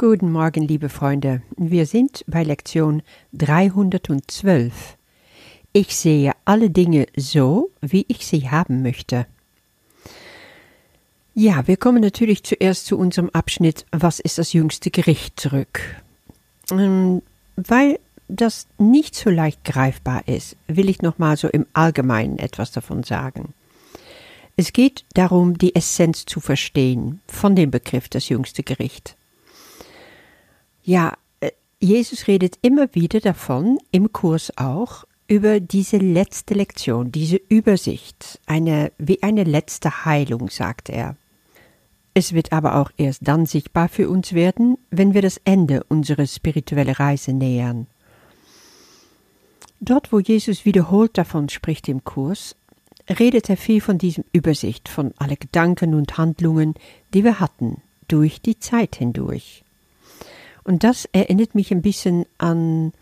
Guten Morgen, liebe Freunde. Wir sind bei Lektion 312. Ich sehe alle Dinge so, wie ich sie haben möchte. Ja, wir kommen natürlich zuerst zu unserem Abschnitt Was ist das jüngste Gericht zurück. Ähm, weil das nicht so leicht greifbar ist, will ich nochmal so im Allgemeinen etwas davon sagen. Es geht darum, die Essenz zu verstehen von dem Begriff das jüngste Gericht. Ja, äh, Jesus redet immer wieder davon, im Kurs auch, über diese letzte Lektion, diese Übersicht, eine, wie eine letzte Heilung, sagt er. Es wird aber auch erst dann sichtbar für uns werden, wenn wir das Ende unserer spirituellen Reise nähern. Dort, wo Jesus wiederholt davon spricht im Kurs, redet er viel von diesem Übersicht, von alle Gedanken und Handlungen, die wir hatten, durch die Zeit hindurch. Und das erinnert mich ein bisschen an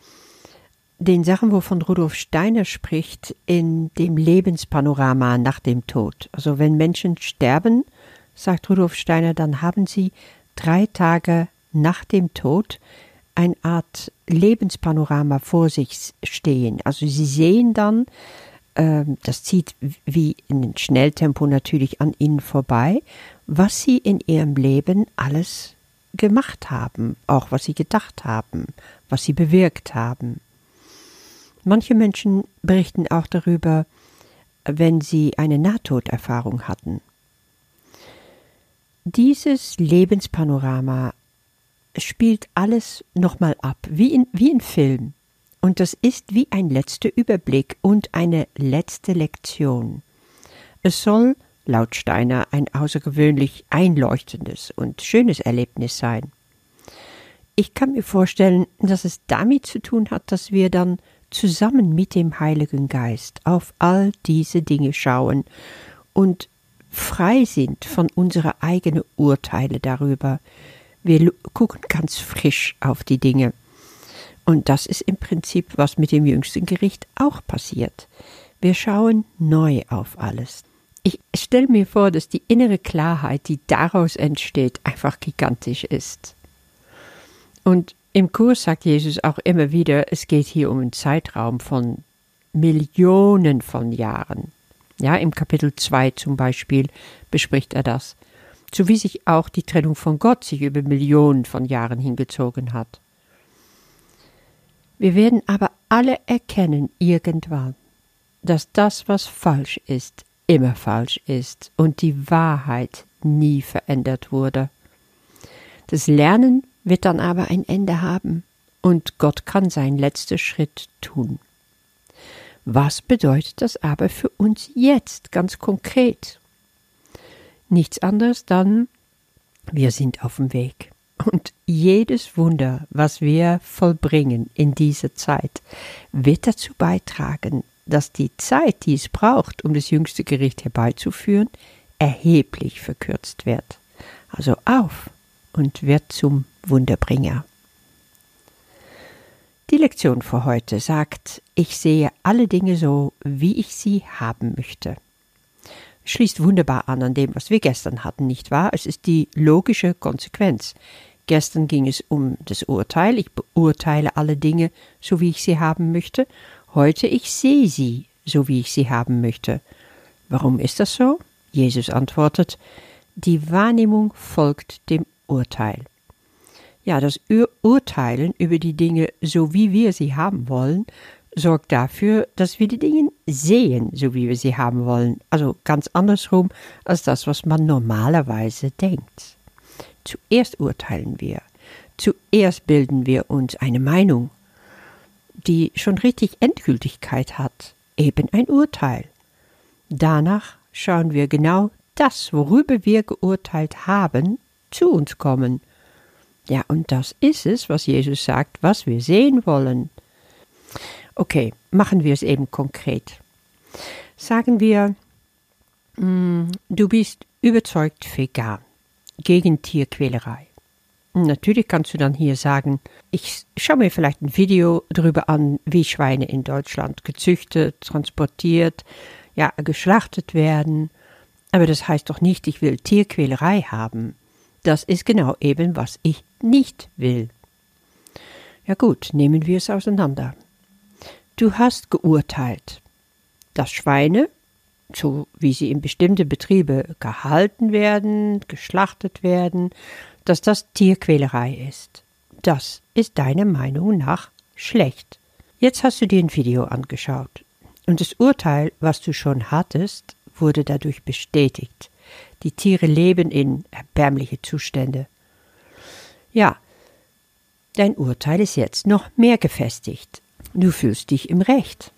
den Sachen, wovon Rudolf Steiner spricht, in dem Lebenspanorama nach dem Tod. Also wenn Menschen sterben, sagt Rudolf Steiner, dann haben sie drei Tage nach dem Tod eine Art Lebenspanorama vor sich stehen. Also sie sehen dann, äh, das zieht wie in Schnelltempo natürlich an ihnen vorbei, was sie in ihrem Leben alles gemacht haben, auch was sie gedacht haben, was sie bewirkt haben. Manche Menschen berichten auch darüber, wenn sie eine Nahtoderfahrung hatten. Dieses Lebenspanorama spielt alles nochmal ab, wie in, wie in Film. Und das ist wie ein letzter Überblick und eine letzte Lektion. Es soll, laut Steiner, ein außergewöhnlich einleuchtendes und schönes Erlebnis sein. Ich kann mir vorstellen, dass es damit zu tun hat, dass wir dann zusammen mit dem Heiligen Geist auf all diese Dinge schauen und frei sind von unserer eigenen Urteile darüber. Wir gucken ganz frisch auf die Dinge. Und das ist im Prinzip, was mit dem jüngsten Gericht auch passiert. Wir schauen neu auf alles. Ich stelle mir vor, dass die innere Klarheit, die daraus entsteht, einfach gigantisch ist. Und im Kurs sagt Jesus auch immer wieder, es geht hier um einen Zeitraum von Millionen von Jahren. Ja, im Kapitel 2 zum Beispiel bespricht er das. So wie sich auch die Trennung von Gott sich über Millionen von Jahren hingezogen hat. Wir werden aber alle erkennen irgendwann, dass das, was falsch ist, immer falsch ist und die Wahrheit nie verändert wurde. Das Lernen wird dann aber ein Ende haben und Gott kann seinen letzten Schritt tun. Was bedeutet das aber für uns jetzt ganz konkret? Nichts anderes dann, wir sind auf dem Weg. Und jedes Wunder, was wir vollbringen in dieser Zeit, wird dazu beitragen, dass die Zeit, die es braucht, um das jüngste Gericht herbeizuführen, erheblich verkürzt wird. Also auf und wird zum Wunderbringer. Die Lektion für heute sagt, ich sehe alle Dinge so, wie ich sie haben möchte. Schließt wunderbar an an dem, was wir gestern hatten, nicht wahr? Es ist die logische Konsequenz. Gestern ging es um das Urteil, ich beurteile alle Dinge so, wie ich sie haben möchte. Heute ich sehe sie so, wie ich sie haben möchte. Warum ist das so? Jesus antwortet, die Wahrnehmung folgt dem Urteil. Ja, das Ur Urteilen über die Dinge, so wie wir sie haben wollen, sorgt dafür, dass wir die Dinge sehen, so wie wir sie haben wollen. Also ganz andersrum als das, was man normalerweise denkt. Zuerst urteilen wir. Zuerst bilden wir uns eine Meinung, die schon richtig Endgültigkeit hat, eben ein Urteil. Danach schauen wir genau das, worüber wir geurteilt haben, zu uns kommen ja, und das ist es, was Jesus sagt, was wir sehen wollen. Okay, machen wir es eben konkret. Sagen wir, mm, du bist überzeugt vegan, gegen Tierquälerei. Natürlich kannst du dann hier sagen, ich schaue mir vielleicht ein Video darüber an, wie Schweine in Deutschland gezüchtet, transportiert, ja, geschlachtet werden. Aber das heißt doch nicht, ich will Tierquälerei haben. das ist genau eben, was ich nicht will. Ja gut, nehmen wir es auseinander. Du hast geurteilt, dass Schweine, so wie sie in bestimmte Betriebe gehalten werden, geschlachtet werden, dass das Tierquälerei ist. Das ist deiner Meinung nach schlecht. Jetzt hast du dir ein Video angeschaut und das Urteil, was du schon hattest, wurde dadurch bestätigt. Die Tiere leben in erbärmliche Zustände. Ja, dein Urteil ist jetzt noch mehr gefestigt. Du fühlst dich im Recht.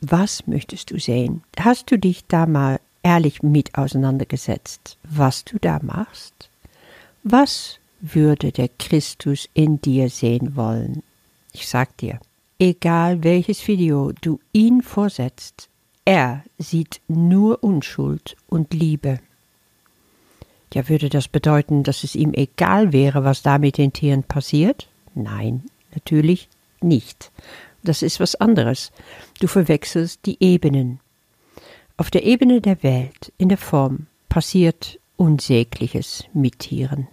Was möchtest du sehen? Hast du dich da mal ehrlich mit auseinandergesetzt, was du da machst? Was würde der Christus in dir sehen wollen? Ich sag dir, egal welches Video du ihn vorsetzt, er sieht nur Unschuld und Liebe. Ja, würde das bedeuten, dass es ihm egal wäre, was da mit den Tieren passiert? Nein, natürlich nicht. Das ist was anderes. Du verwechselst die Ebenen. Auf der Ebene der Welt, in der Form, passiert Unsägliches mit Tieren.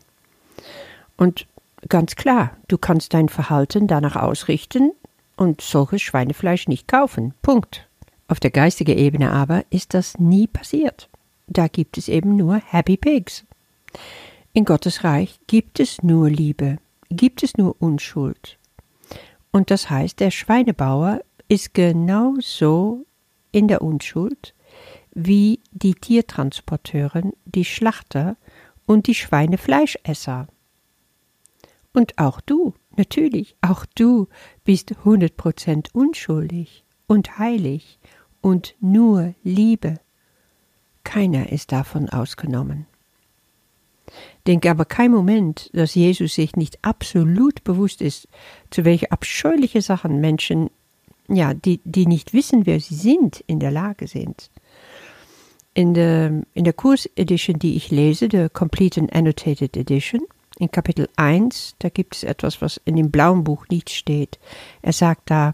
Und ganz klar, du kannst dein Verhalten danach ausrichten und solches Schweinefleisch nicht kaufen. Punkt. Auf der geistigen Ebene aber ist das nie passiert. Da gibt es eben nur Happy Pigs. In Gottes Reich gibt es nur Liebe, gibt es nur Unschuld. Und das heißt, der Schweinebauer ist genauso in der Unschuld wie die Tiertransporteuren, die Schlachter und die Schweinefleischesser. Und auch du, natürlich, auch du bist hundert Prozent unschuldig und heilig und nur Liebe. Keiner ist davon ausgenommen. Denk aber kein Moment, dass Jesus sich nicht absolut bewusst ist, zu welche abscheuliche Sachen Menschen, ja, die, die nicht wissen, wer sie sind, in der Lage sind. In der, in der Kursedition, die ich lese, der Complete and Annotated Edition, in Kapitel 1, da gibt es etwas, was in dem blauen Buch nicht steht. Er sagt da,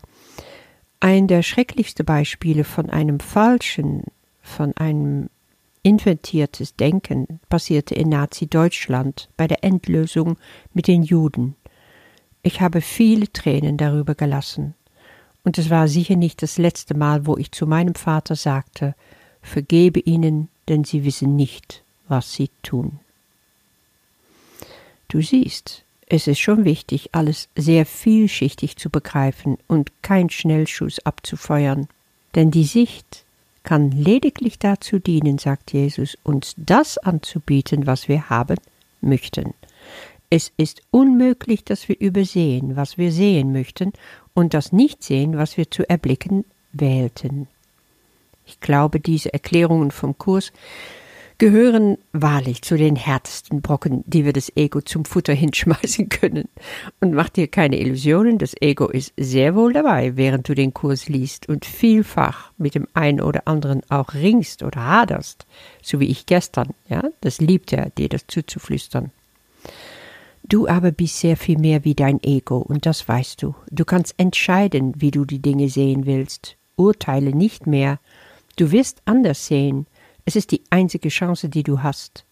ein der schrecklichsten Beispiele von einem falschen, von einem inventiertes Denken passierte in Nazi-Deutschland bei der Endlösung mit den Juden. Ich habe viele Tränen darüber gelassen. Und es war sicher nicht das letzte Mal, wo ich zu meinem Vater sagte, vergebe ihnen, denn sie wissen nicht, was sie tun. Du siehst, es ist schon wichtig, alles sehr vielschichtig zu begreifen und kein Schnellschuss abzufeuern, denn die Sicht kann lediglich dazu dienen, sagt Jesus, uns das anzubieten, was wir haben möchten. Es ist unmöglich, dass wir übersehen, was wir sehen möchten, und das nicht sehen, was wir zu erblicken wählten. Ich glaube, diese Erklärungen vom Kurs gehören wahrlich zu den härtesten Brocken, die wir das Ego zum Futter hinschmeißen können. Und mach dir keine Illusionen, das Ego ist sehr wohl dabei, während du den Kurs liest und vielfach mit dem einen oder anderen auch ringst oder haderst, so wie ich gestern, ja, das liebt er, dir das zuzuflüstern. Du aber bist sehr viel mehr wie dein Ego, und das weißt du. Du kannst entscheiden, wie du die Dinge sehen willst. Urteile nicht mehr. Du wirst anders sehen, es ist die einzige Chance, die du hast.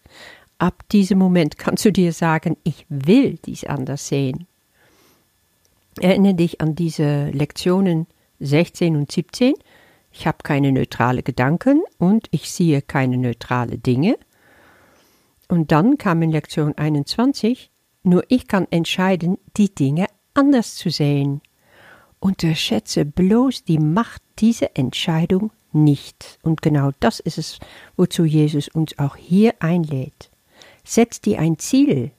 Ab diesem Moment kannst du dir sagen, ich will dies anders sehen. Erinnere dich an diese Lektionen 16 und 17. Ich habe keine neutrale Gedanken und ich sehe keine neutrale Dinge. Und dann kam in Lektion 21, nur ich kann entscheiden, die Dinge anders zu sehen. Unterschätze bloß die Macht dieser Entscheidung nicht. Und genau das ist es, wozu Jesus uns auch hier einlädt. Setz dir ein Ziel.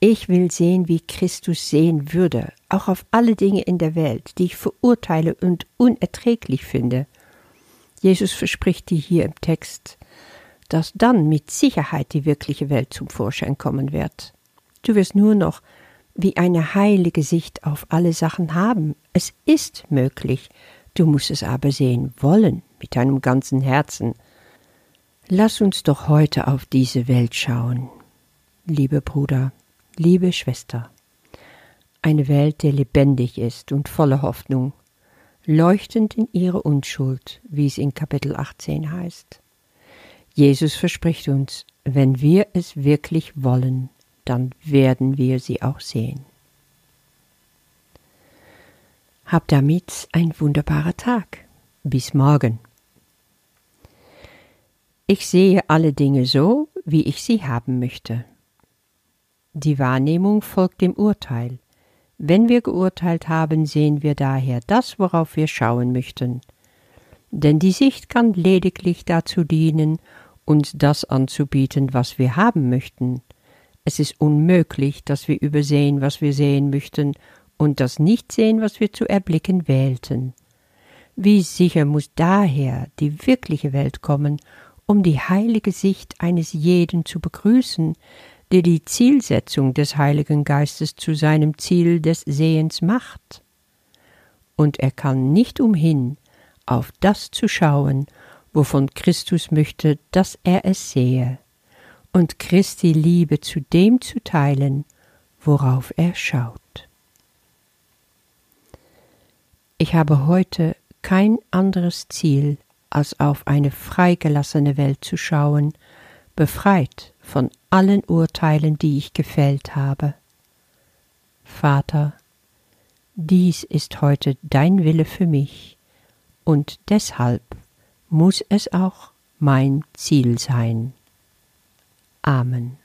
Ich will sehen, wie Christus sehen würde, auch auf alle Dinge in der Welt, die ich verurteile und unerträglich finde. Jesus verspricht dir hier im Text, dass dann mit Sicherheit die wirkliche Welt zum Vorschein kommen wird. Du wirst nur noch wie eine heilige Sicht auf alle Sachen haben. Es ist möglich, Du musst es aber sehen wollen mit deinem ganzen Herzen. Lass uns doch heute auf diese Welt schauen, liebe Bruder, liebe Schwester. Eine Welt, die lebendig ist und voller Hoffnung, leuchtend in ihrer Unschuld, wie es in Kapitel 18 heißt. Jesus verspricht uns, wenn wir es wirklich wollen, dann werden wir sie auch sehen. Hab damit ein wunderbarer Tag. Bis morgen. Ich sehe alle Dinge so, wie ich sie haben möchte. Die Wahrnehmung folgt dem Urteil. Wenn wir geurteilt haben, sehen wir daher das, worauf wir schauen möchten. Denn die Sicht kann lediglich dazu dienen, uns das anzubieten, was wir haben möchten. Es ist unmöglich, dass wir übersehen, was wir sehen möchten, und das nicht sehen, was wir zu erblicken wählten. Wie sicher muss daher die wirkliche Welt kommen, um die heilige Sicht eines jeden zu begrüßen, der die Zielsetzung des Heiligen Geistes zu seinem Ziel des Sehens macht. Und er kann nicht umhin, auf das zu schauen, wovon Christus möchte, dass er es sehe, und Christi Liebe zu dem zu teilen, worauf er schaut. Ich habe heute kein anderes Ziel, als auf eine freigelassene Welt zu schauen, befreit von allen Urteilen, die ich gefällt habe. Vater, dies ist heute dein Wille für mich, und deshalb muss es auch mein Ziel sein. Amen.